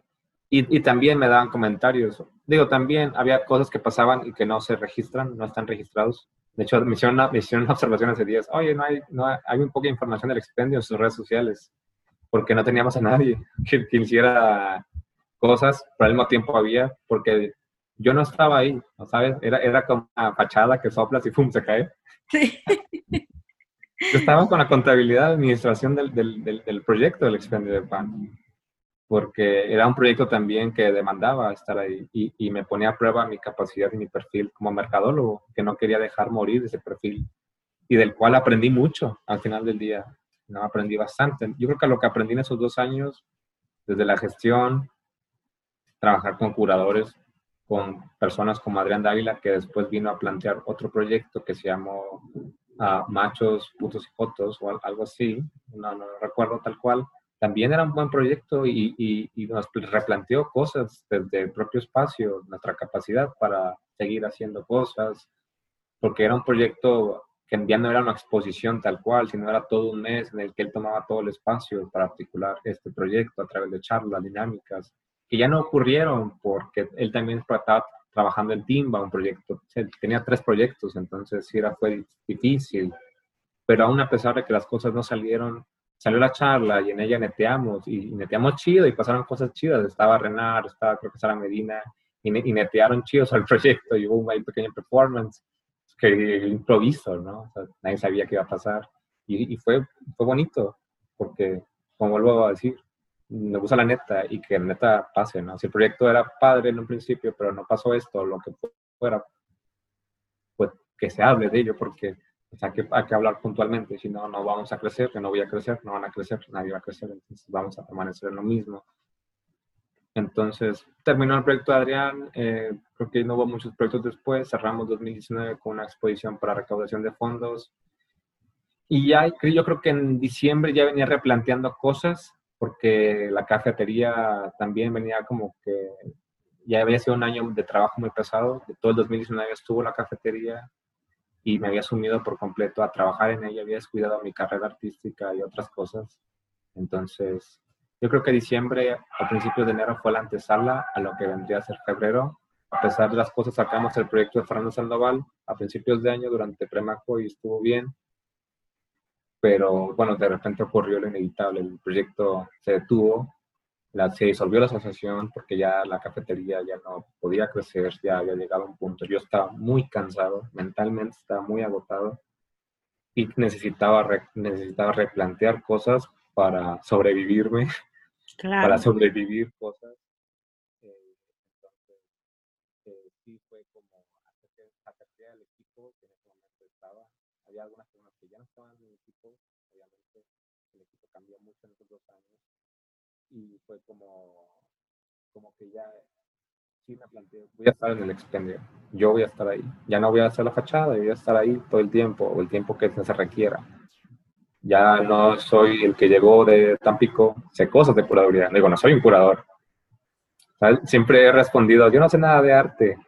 y, también me daban comentarios. Digo, también había cosas que pasaban y que no se registran, no están registrados. De hecho, me hicieron una, me hicieron una observación hace días. Oye, no hay, no hay, hay un poco de información del expendio en sus redes sociales, porque no teníamos a nadie que, que hiciera cosas, pero al mismo tiempo había, porque yo no estaba ahí, ¿no sabes? Era, era como una fachada que soplas y ¡pum! se cae. Sí. Yo estaba con la contabilidad de administración del, del, del, proyecto del expendio de pan, porque era un proyecto también que demandaba estar ahí y, y, me ponía a prueba mi capacidad y mi perfil como mercadólogo, que no quería dejar morir ese perfil y del cual aprendí mucho al final del día. No, aprendí bastante. Yo creo que lo que aprendí en esos dos años, desde la gestión, trabajar con curadores, con personas como Adrián Dávila, que después vino a plantear otro proyecto que se llamó uh, Machos, Putos y Fotos o algo así, no, no recuerdo tal cual. También era un buen proyecto y, y, y, nos replanteó cosas desde el propio espacio, nuestra capacidad para seguir haciendo cosas, porque era un proyecto que ya no era una exposición tal cual, sino era todo un mes en el que él tomaba todo el espacio para articular este proyecto a través de charlas, dinámicas, que ya no ocurrieron porque él también estaba trabajando en Timba, un proyecto, tenía tres proyectos, entonces era, fue difícil, pero aún a pesar de que las cosas no salieron, salió la charla y en ella neteamos, y, neteamos chido y pasaron cosas chidas, estaba Renar, estaba creo que Sara Medina, y, netearon chidos al proyecto, y hubo un pequeño performance que improviso, ¿no? nadie sabía qué iba a pasar, y, y fue, fue bonito, porque, como vuelvo a decir, me gusta la neta y que la neta pase, ¿no? Si el proyecto era padre en un principio, pero no pasó esto, lo que fuera, pues que se hable de ello, porque hay, que, hay que hablar puntualmente, si no, no vamos a crecer, que no voy a crecer, no van a crecer, nadie va a crecer, entonces vamos a permanecer en lo mismo. Entonces, terminó el proyecto de Adrián, eh, creo que no hubo muchos proyectos después, cerramos 2019 con una exposición para recaudación de fondos, y ya yo creo que en diciembre ya venía replanteando cosas porque la cafetería también venía como que ya había sido un año de trabajo muy pesado, de todo el 2019 estuvo la cafetería y me había sumido por completo a trabajar en ella, había descuidado mi carrera artística y otras cosas. Entonces, yo creo que diciembre, a principios de enero, fue la antesala a lo que vendría a ser febrero. A pesar de las cosas, sacamos el proyecto de Fernando Sandoval a principios de año durante Premaco y estuvo bien pero bueno, de repente ocurrió lo inevitable, el proyecto se detuvo, la, se disolvió la asociación porque ya la cafetería ya no podía crecer, ya había llegado a un punto, yo estaba muy cansado, mentalmente estaba muy agotado y necesitaba, necesitaba replantear cosas para sobrevivirme, para sobrevivir cosas. Eh, entonces, eh, sí fue como hacer el equipo que en ese momento estaba, había algunas personas que ya no estaban en el equipo, obviamente el equipo cambió mucho en esos dos años y fue como, como que ya sí me planteé, voy a estar en el expendio, yo voy a estar ahí, ya no voy a hacer la fachada, voy a estar ahí todo el tiempo, o el tiempo que se requiera. Ya no soy el que llegó de Tampico, sé cosas de curaduría, digo, no soy un curador. Siempre he respondido, yo no sé nada de arte,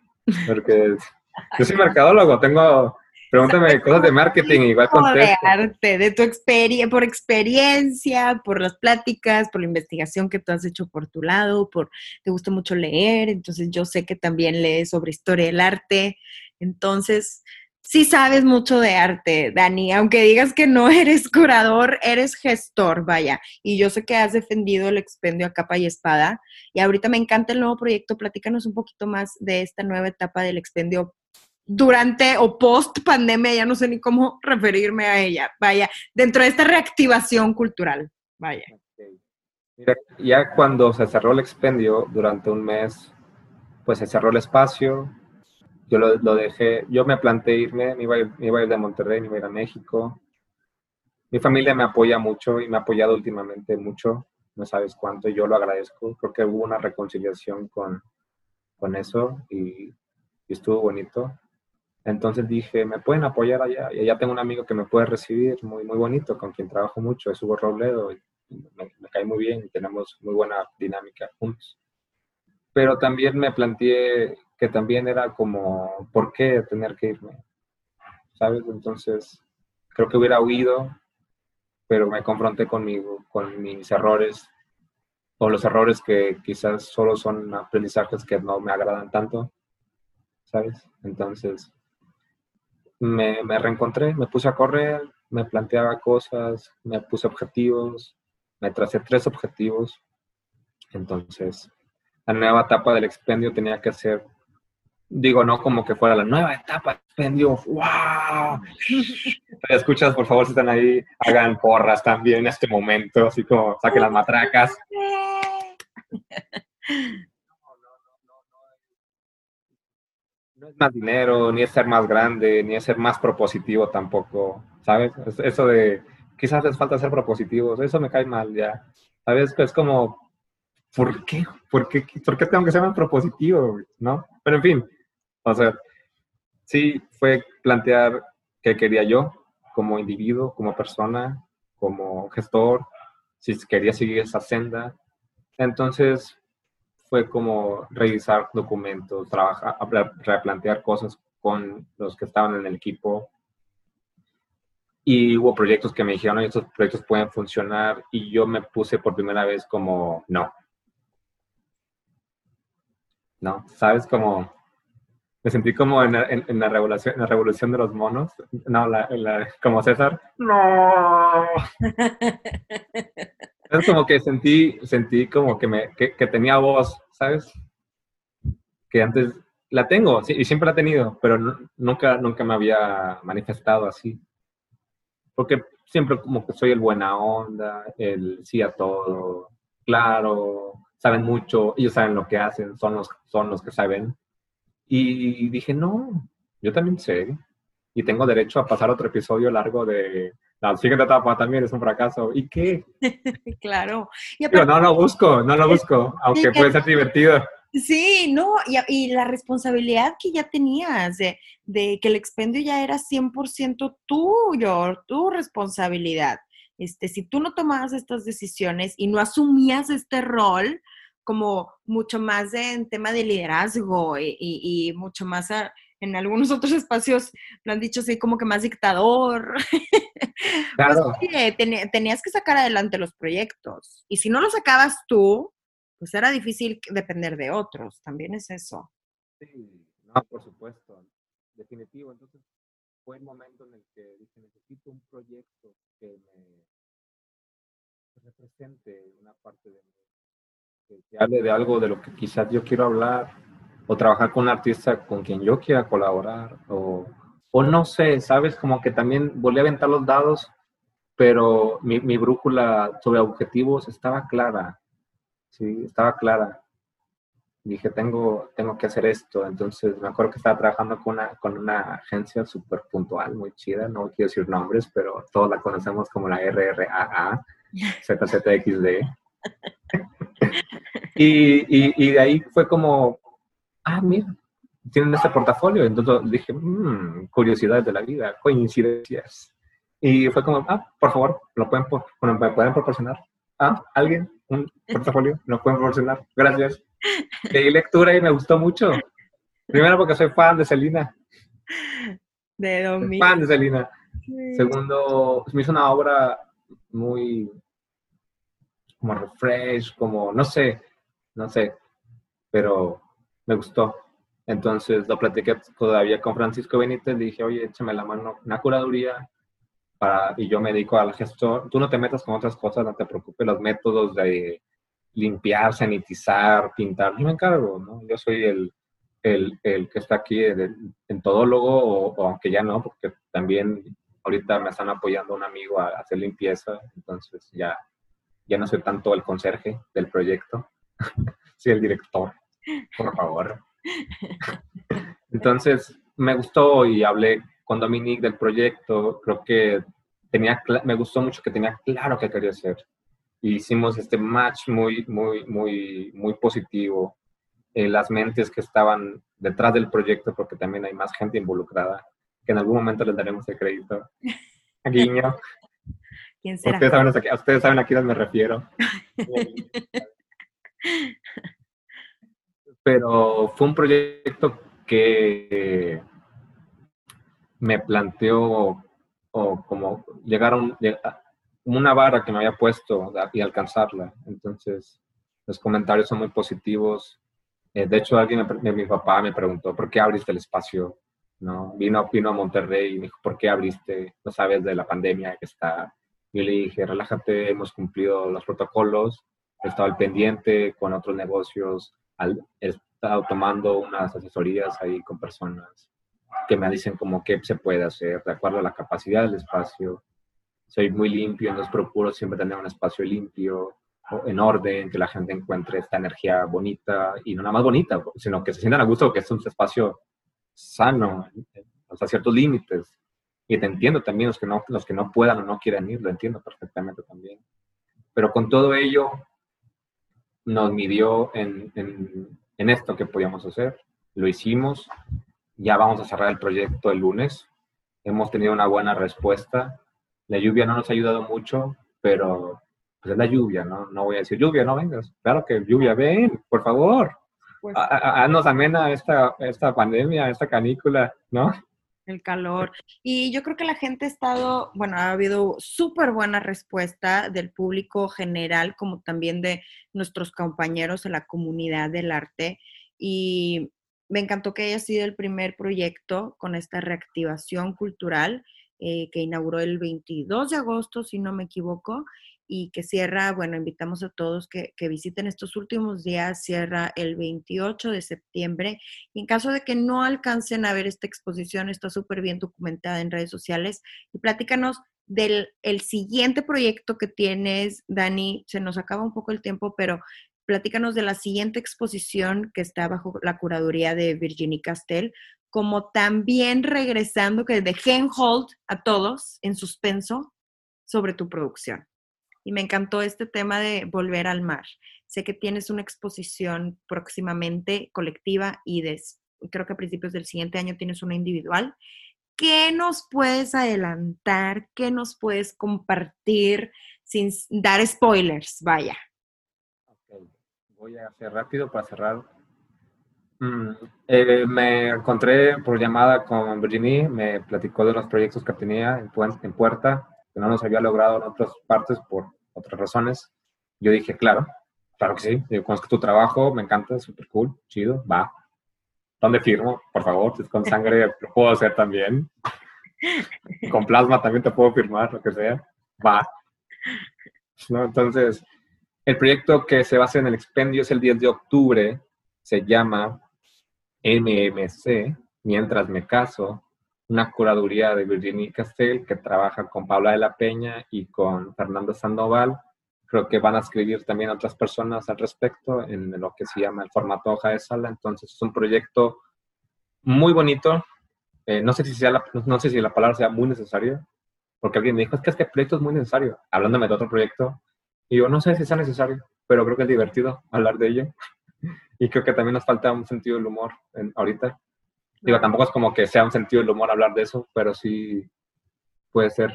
porque yo soy mercadólogo, tengo Pregúntame cosas de marketing, igual contesto. De arte, de tu experiencia, por experiencia, por las pláticas, por la investigación que tú has hecho por tu lado, por te gusta mucho leer, entonces yo sé que también lees sobre historia del arte, entonces sí sabes mucho de arte, Dani, aunque digas que no eres curador, eres gestor, vaya, y yo sé que has defendido el expendio a capa y espada, y ahorita me encanta el nuevo proyecto, platícanos un poquito más de esta nueva etapa del expendio durante o post pandemia, ya no sé ni cómo referirme a ella, vaya, dentro de esta reactivación cultural, vaya. Mira, ya cuando se cerró el expendio durante un mes, pues se cerró el espacio, yo lo, lo dejé, yo me planteé irme, me iba, a ir, me iba a ir de Monterrey, me iba a ir a México. Mi familia me apoya mucho y me ha apoyado últimamente mucho, no sabes cuánto, yo lo agradezco. Creo que hubo una reconciliación con, con eso y, y estuvo bonito. Entonces dije, me pueden apoyar allá. Y allá tengo un amigo que me puede recibir, muy, muy bonito, con quien trabajo mucho, es Hugo Robledo. Y me, cae muy bien y tenemos muy buena dinámica juntos. Pero también me planteé que también era como, ¿por qué tener que irme? ¿Sabes? Entonces, creo que hubiera huido, pero me confronté conmigo, con mis errores, o los errores que quizás solo son aprendizajes que no me agradan tanto, ¿sabes? Entonces, me, me, reencontré, me puse a correr, me planteaba cosas, me puse objetivos, me tracé tres objetivos. Entonces, la nueva etapa del expendio tenía que ser digo, no como que fuera la nueva etapa expendio, wow. Escuchas, por favor, si están ahí, hagan porras también en este momento, así como saquen las matracas. No es más dinero, ni es ser más grande, ni es ser más propositivo tampoco, ¿sabes? Eso de quizás les falta ser propositivos, eso me cae mal ya. ¿Sabes? Es como, ¿por qué? ¿Por qué, ¿Por qué tengo que ser más propositivo? ¿No? Pero en fin, o sea, sí fue plantear qué quería yo como individuo, como persona, como gestor, si quería seguir esa senda. Entonces fue como revisar documentos, trabajar, replantear cosas con los que estaban en el equipo. Y hubo proyectos que me dijeron, estos proyectos pueden funcionar. Y yo me puse por primera vez como, no. No, ¿sabes? Como me sentí como en, la revolución, en la revolución de los monos. No, como César. No. es como que sentí, sentí como que, me, que, tenía voz, ¿sabes? Que antes la tengo, sí, y siempre la he tenido, pero nunca, nunca me había manifestado así. Porque siempre como que soy el buena onda, el sí a todo, claro, saben mucho, ellos saben lo que hacen, son los, son los que saben y dije, no, yo también sé. Y tengo derecho a pasar otro episodio largo de la siguiente etapa también es un fracaso. ¿Y qué? claro. Pero no lo busco, no lo busco, aunque puede ser divertido. Sí, no, y, y, la responsabilidad que ya tenías de, de, que el expendio ya era 100% tuyo, tu responsabilidad. Este, si tú no tomabas estas decisiones y no asumías este rol, como mucho más en tema de liderazgo y, mucho más en algunos otros espacios lo han dicho así como que más dictador. Pues claro. tenías que sacar adelante los proyectos y si no los sacabas tú, pues era difícil depender de otros, también es eso. Sí, no, por supuesto, definitivo. Entonces fue el momento en el que dije, necesito un proyecto que me represente una parte de mí que hable de algo de lo que quizás yo quiero hablar, o trabajar con un artista con quien yo quiera colaborar, o, o no sé, ¿sabes? Como que también volví a aventar los dados, pero mi, mi brújula sobre objetivos estaba clara, sí, estaba clara. Dije, tengo, tengo que hacer esto. Entonces, me acuerdo que estaba trabajando con una, con una agencia súper puntual, muy chida. No quiero decir nombres, pero todos la conocemos como la RRAA, ZZXD. y, y, de ahí fue como, ah, mira, tienen este portafolio. Entonces dije, mmm, curiosidades de la vida, coincidencias. Y fue como, ah, por favor, ¿lo pueden, ¿me pueden proporcionar? Ah, ¿alguien? ¿Un portafolio? ¿Lo pueden proporcionar? Gracias. Leí lectura y me gustó mucho. Primero porque soy fan de Selina. De Domingo. Fan de Selina. Segundo, me hizo una obra muy como refresh, como no sé, no sé, pero me gustó. Entonces lo platiqué todavía con Francisco Benítez, le dije, oye, échame la mano, una curaduría, para, y yo me dedico al gestor. Tú no te metas con otras cosas, no te preocupes, los métodos de limpiar, sanitizar, pintar, yo me encargo, ¿no? Yo soy el, el, el que está aquí en todólogo, o, o, aunque ya no, porque también ahorita me están apoyando un amigo a hacer limpieza, entonces ya ya no soy tanto el conserje del proyecto, soy el director, por favor. Entonces, me gustó y hablé con Dominique del proyecto, creo que tenía, me gustó mucho que tenía claro qué quería hacer. hicimos este match muy, muy, muy, muy positivo. eh, las mentes que estaban detrás del proyecto, porque también hay más gente involucrada, que en algún momento les daremos el crédito. Guiño. ¿Quién será? Ustedes saben, a, quién me refiero. Pero fue un proyecto que me planteó o como llegar una vara que me había puesto y alcanzarla. Entonces, los comentarios son muy positivos. Eh, de hecho, alguien, mi papá me preguntó, ¿por qué abriste el espacio? ¿No? Vino, vino a Monterrey y me dijo, ¿por qué abriste? No sabes de la pandemia que está yo le dije, relájate, hemos cumplido los protocolos, he estado al pendiente con otros negocios, al, estado tomando unas asesorías ahí con personas que me dicen como qué se puede hacer de acuerdo a la capacidad del espacio. Soy muy limpio, entonces procuro siempre tener un espacio limpio, en orden, que la gente encuentre esta energía bonita y no nada más bonita, sino que se sientan a gusto que es un espacio sano, hasta ciertos límites. Y te entiendo también los que, no, los que no puedan o no quieran ir, lo entiendo perfectamente también. Pero con todo ello, nos midió en, en, en esto que podíamos hacer. Lo hicimos. Ya vamos a cerrar el proyecto el lunes. Hemos tenido una buena respuesta. La lluvia no nos ha ayudado mucho, pero pues es la lluvia, ¿no? No voy a decir lluvia, no vengas. Claro que lluvia, ven, por favor. Pues, Haznos amena esta, esta pandemia, esta canícula, ¿no? El calor. Y yo creo que la gente ha estado, bueno, ha habido súper buena respuesta del público general, como también de nuestros compañeros en la comunidad del arte. Y me encantó que haya sido el primer proyecto con esta reactivación cultural eh, que inauguró el 22 de agosto, si no me equivoco, y que cierra, bueno, invitamos a todos que, visiten estos últimos días, cierra el 28 de septiembre. Y en caso de que no alcancen a ver esta exposición, está súper bien documentada en redes sociales. Y platícanos del el siguiente proyecto que tienes, Dani. Se nos acaba un poco el tiempo, pero platícanos de la siguiente exposición que está bajo la curaduría de Virginie Castell, como también regresando, que dejé en hold a todos en suspenso sobre tu producción y me encantó este tema de volver al mar. Sé que tienes una exposición próximamente colectiva y creo que a principios del siguiente año tienes una individual. ¿Qué nos puedes adelantar? ¿Qué nos puedes compartir sin dar spoilers? Vaya. Voy a hacer rápido para cerrar. Mm, eh, me encontré por llamada con Virginie, me platicó de los proyectos que tenía en, en Puerta que no nos había logrado en otras partes por otras razones. Yo dije, claro, claro que sí, yo conozco tu trabajo, me encanta, súper cool, chido, va. ¿Dónde firmo? Por favor, si es con sangre, lo puedo hacer también. Con plasma también te puedo firmar, lo que sea. Va. ¿No? Entonces, el proyecto que se basa en el expendio es el 10 de octubre, se llama MMC, Mientras me caso, una curaduría de Virginie Castell que trabaja con Paula de la Peña y con Fernando Sandoval. Creo que van a escribir también otras personas al respecto en lo que se llama el formato hoja de sala. Entonces es un proyecto muy bonito. Eh, no, sé si sea la, no sé si la palabra sea muy necesaria, porque alguien me dijo, es que este proyecto es muy necesario, hablándome de otro proyecto. Y yo no sé si sea necesario, pero creo que es divertido hablar de ello. Y creo que también nos falta un sentido del humor en, ahorita. Digo, tampoco es como que sea un sentido del humor hablar de eso, pero sí puede ser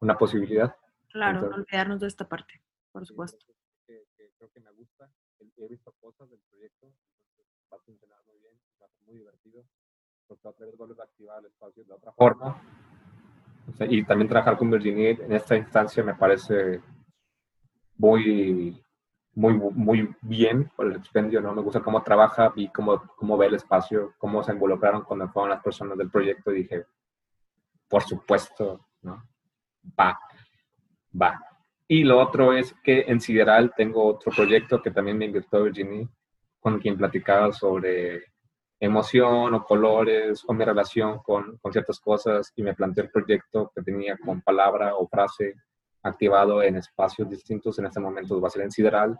una posibilidad. Claro, no olvidarnos de esta parte, por supuesto. Que, creo que me gusta, he visto cosas del proyecto, va a funcionar muy bien, va a ser muy divertido, porque vez vuelves a activar el espacio de otra forma. y también trabajar con Virginia en esta instancia me parece muy muy, muy bien por el expendio, ¿no? Me gusta cómo trabaja, y cómo, cómo ve el espacio, cómo se involucraron cuando fueron las personas del proyecto y dije, por supuesto, ¿no? Va, va. Y lo otro es que en Sideral tengo otro proyecto que también me invitó Virginie, con quien platicaba sobre emoción o colores o mi relación con, con ciertas cosas y me planteó el proyecto que tenía con palabra o frase activado en espacios distintos, en este momento va a ser en Sideral.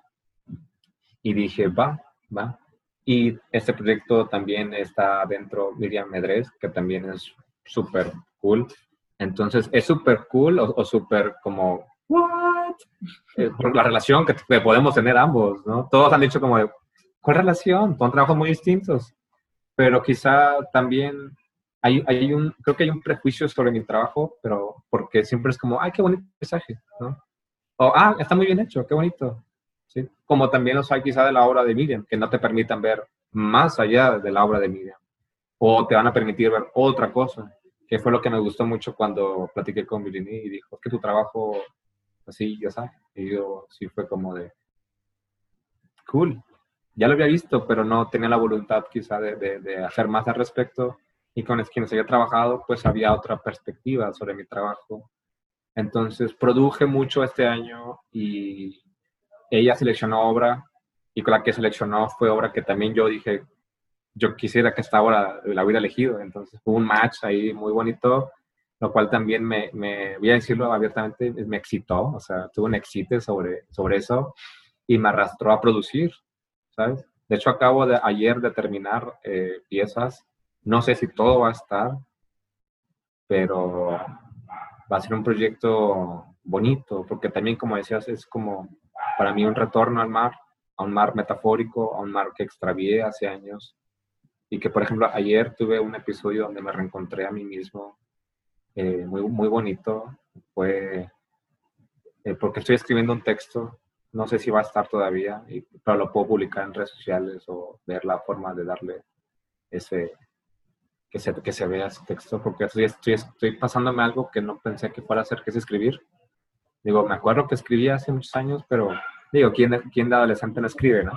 Y dije, va, va. Y este proyecto también está dentro Miriam Medrés, que también es súper cool. Entonces, es súper cool o, súper como, ¿what? Eh, por la relación que, podemos tener ambos, ¿no? Todos han dicho como, ¿cuál relación? Son trabajos muy distintos. Pero quizá también hay, hay, un, creo que hay un prejuicio sobre mi trabajo, pero porque siempre es como, ay, qué bonito mensaje, ¿no? O, ah, está muy bien hecho, qué bonito. ¿Sí? Como también los hay quizá de la obra de Miriam, que no te permitan ver más allá de la obra de Miriam. O te van a permitir ver otra cosa, que fue lo que me gustó mucho cuando platiqué con Virginie y dijo, es que tu trabajo, así, ya sabes. Y yo sí fue como de, cool. Ya lo había visto, pero no tenía la voluntad quizá de, de, de hacer más al respecto y con quienes había trabajado, pues había otra perspectiva sobre mi trabajo. Entonces produje mucho este año y ella seleccionó obra y con la que seleccionó fue obra que también yo dije, yo quisiera que esta obra la hubiera elegido. Entonces hubo un match ahí muy bonito, lo cual también me, me voy a decirlo abiertamente, me excitó, o sea, tuve un excite sobre, sobre eso y me arrastró a producir, ¿sabes? De hecho, acabo de ayer de terminar eh, piezas, no sé si todo va a estar, pero va a ser un proyecto bonito, porque también, como decías, es como para mí un retorno al mar, a un mar metafórico, a un mar que extravié hace años. Y que, por ejemplo, ayer tuve un episodio donde me reencontré a mí mismo, eh, muy, muy bonito. Fue eh, porque estoy escribiendo un texto, no sé si va a estar todavía, pero lo puedo publicar en redes sociales o ver la forma de darle ese, que se, que se vea ese texto, porque estoy, estoy, estoy pasándome algo que no pensé que fuera a hacer, que es escribir. Digo, me acuerdo que escribía hace muchos años, pero digo, ¿quién, quién de adolescente no escribe, no?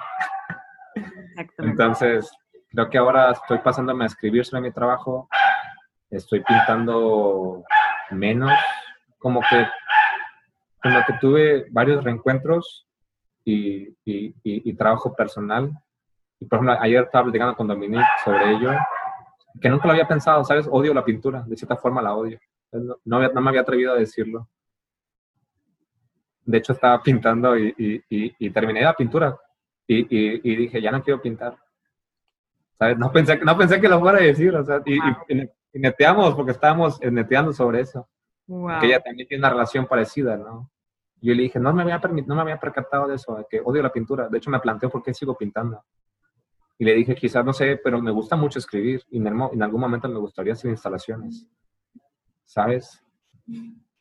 Entonces, creo que ahora estoy pasándome a escribir sobre mi trabajo, estoy pintando menos, como que como que tuve varios reencuentros y, y, y, trabajo personal. Y por ejemplo, ayer estaba platicando con Dominique sobre ello que nunca lo había pensado, ¿sabes? Odio la pintura, de cierta forma la odio. No, no, me había atrevido a decirlo. De hecho, estaba pintando y, y, y terminé la pintura y, dije, ya no quiero pintar. ¿Sabes? No pensé, no pensé que lo fuera a decir, o sea, y, neteamos porque estábamos neteando sobre eso. Que ella también tiene una relación parecida, ¿no? Yo le dije, no me había, no me había percatado de eso, de que odio la pintura. De hecho, me planteo por qué sigo pintando. Y le dije, quizás no sé, pero me gusta mucho escribir y en, algún momento me gustaría hacer instalaciones. ¿Sabes?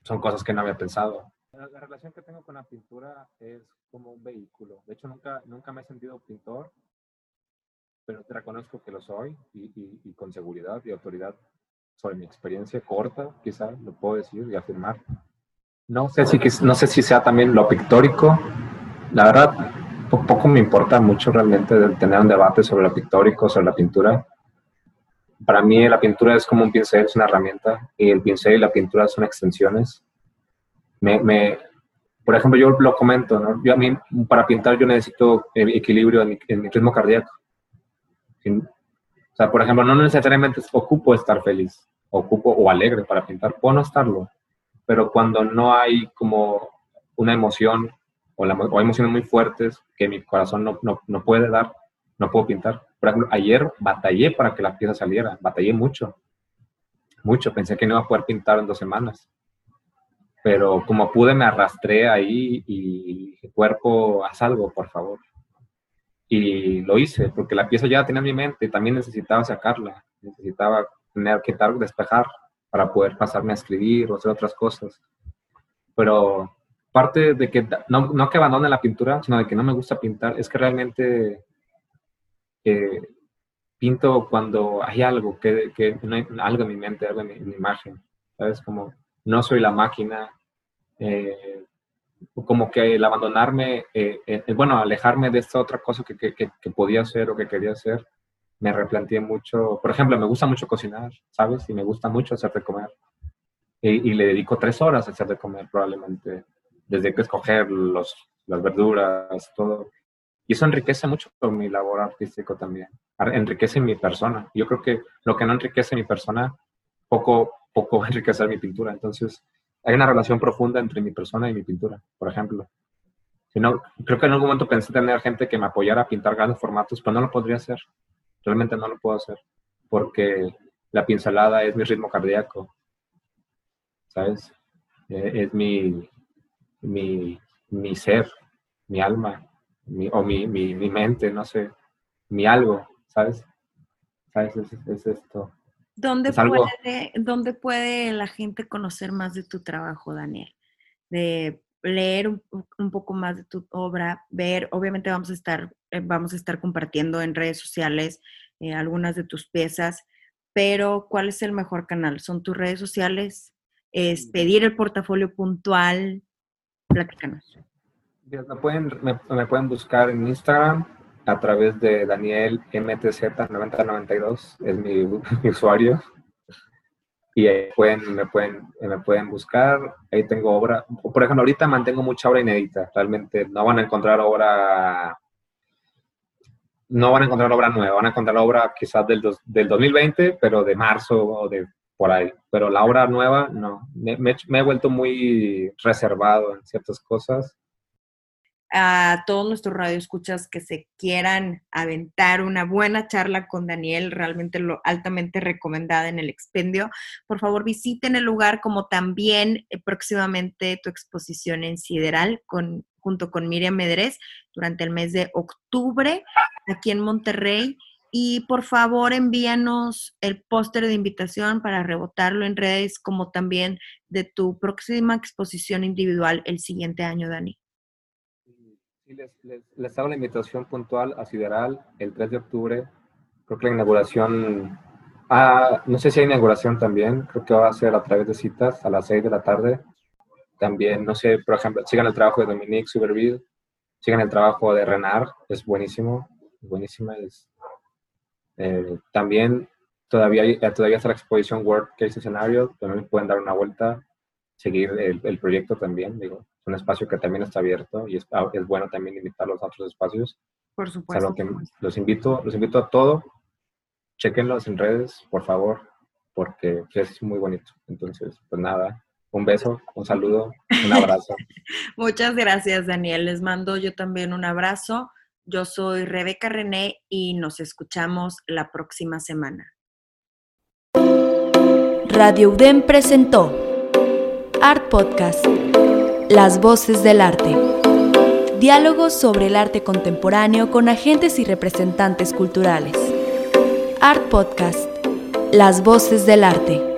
Son cosas que no había pensado. La, relación que tengo con la pintura es como un vehículo. De hecho, nunca, nunca me he sentido pintor, pero te reconozco que lo soy y, y, con seguridad y autoridad sobre mi experiencia corta, quizás lo puedo decir y afirmar. No sé si, no sé si sea también lo pictórico. La verdad, poco me importa mucho realmente tener un debate sobre lo pictórico, sobre la pintura. Para mí la pintura es como un pincel, es una herramienta, y el pincel y la pintura son extensiones. Me, me, por ejemplo, yo lo comento, ¿no? Yo a mí, para pintar yo necesito equilibrio en mi, en mi ritmo cardíaco. O sea, por ejemplo, no necesariamente ocupo estar feliz, ocupo o alegre para pintar, puedo no estarlo, pero cuando no hay como una emoción o, la, o emociones muy fuertes que mi corazón no, no, no, puede dar, no puedo pintar. Por ejemplo, ayer batallé para que la pieza saliera, batallé mucho, mucho, pensé que no iba a poder pintar en dos semanas. Pero como pude, me arrastré ahí y dije, cuerpo, haz algo, por favor. Y lo hice, porque la pieza ya la tenía en mi mente, también necesitaba sacarla, necesitaba tener que despejar para poder pasarme a escribir o hacer otras cosas. Pero parte de que no, no, que abandone la pintura, sino de que no me gusta pintar, es que realmente eh, pinto cuando hay algo, que, no hay algo en mi mente, algo en mi, imagen, ¿sabes? Como no soy la máquina, eh, como que el abandonarme, eh, bueno, alejarme de esta otra cosa que, que, que, podía hacer o que quería hacer, me replanteé mucho. Por ejemplo, me gusta mucho cocinar, ¿sabes? Y me gusta mucho hacer de comer. Y, y le dedico tres horas a hacer de comer probablemente desde que escoger los, las verduras, todo. Y eso enriquece mucho mi labor artístico también, enriquece mi persona. Yo creo que lo que no enriquece mi persona, poco, poco va a enriquecer mi pintura. Entonces, hay una relación profunda entre mi persona y mi pintura, por ejemplo. Si no, creo que en algún momento pensé tener gente que me apoyara a pintar grandes formatos, pero no lo podría hacer. Realmente no lo puedo hacer, porque la pincelada es mi ritmo cardíaco, ¿sabes? Eh, es mi, mi, mi ser, mi alma, mi, o mi, mi, mi, mente, no sé, mi algo, ¿sabes? ¿Sabes? Es, esto. ¿Dónde, puede, ¿Dónde puede la gente conocer más de tu trabajo, Daniel? De leer un, un, poco más de tu obra, ver, obviamente vamos a estar, eh, vamos a estar compartiendo en redes sociales eh, algunas de tus piezas, pero ¿cuál es el mejor canal? ¿Son tus redes sociales? ¿Es mm. pedir el portafolio puntual? Me pueden, buscar en Instagram a través de Daniel MTZ9092, es mi, usuario. Y ahí pueden, me, pueden, me pueden buscar. Ahí tengo obra. Por ejemplo, ahorita mantengo mucha obra inédita. Realmente no van a encontrar obra no van a encontrar obra nueva, van a encontrar obra quizás del, del 2020, pero de marzo o de por ahí. Pero la obra nueva, no. Me, me he vuelto muy reservado en ciertas cosas a todos nuestros radioescuchas que se quieran aventar una buena charla con Daniel, realmente lo altamente recomendada en el expendio. Por favor, visiten el lugar como también eh, próximamente tu exposición en Sideral con, junto con Miriam Medrés durante el mes de octubre aquí en Monterrey. Y por favor envíanos el póster de invitación para rebotarlo en redes, como también de tu próxima exposición individual el siguiente año, Dani les, hago la invitación puntual a Sideral el 3 de octubre. Creo que la inauguración, ah, no sé si hay inauguración también, creo que va a ser a través de citas a las 6 de la tarde. También, no sé, por ejemplo, sigan el trabajo de Dominique Suberville, sigan el trabajo de Renard, es buenísimo, es buenísima. Es, eh, también todavía, todavía está la exposición World Case Scenario, también pueden dar una vuelta, seguir el, el proyecto también, digo, es un espacio que también está abierto y es, ah, es bueno también invitarlos a otros espacios. Por supuesto. los invito, los invito a todo. Chequenlos en redes, por favor, porque es muy bonito. Entonces, pues nada, un beso, un saludo, un abrazo. Muchas gracias, Daniel. Les mando yo también un abrazo. Yo soy Rebeca René y nos escuchamos la próxima semana. Radio UDEM presentó Art Podcast las voces del arte. Diálogos sobre el arte contemporáneo con agentes y representantes culturales. Art Podcast. Las voces del arte.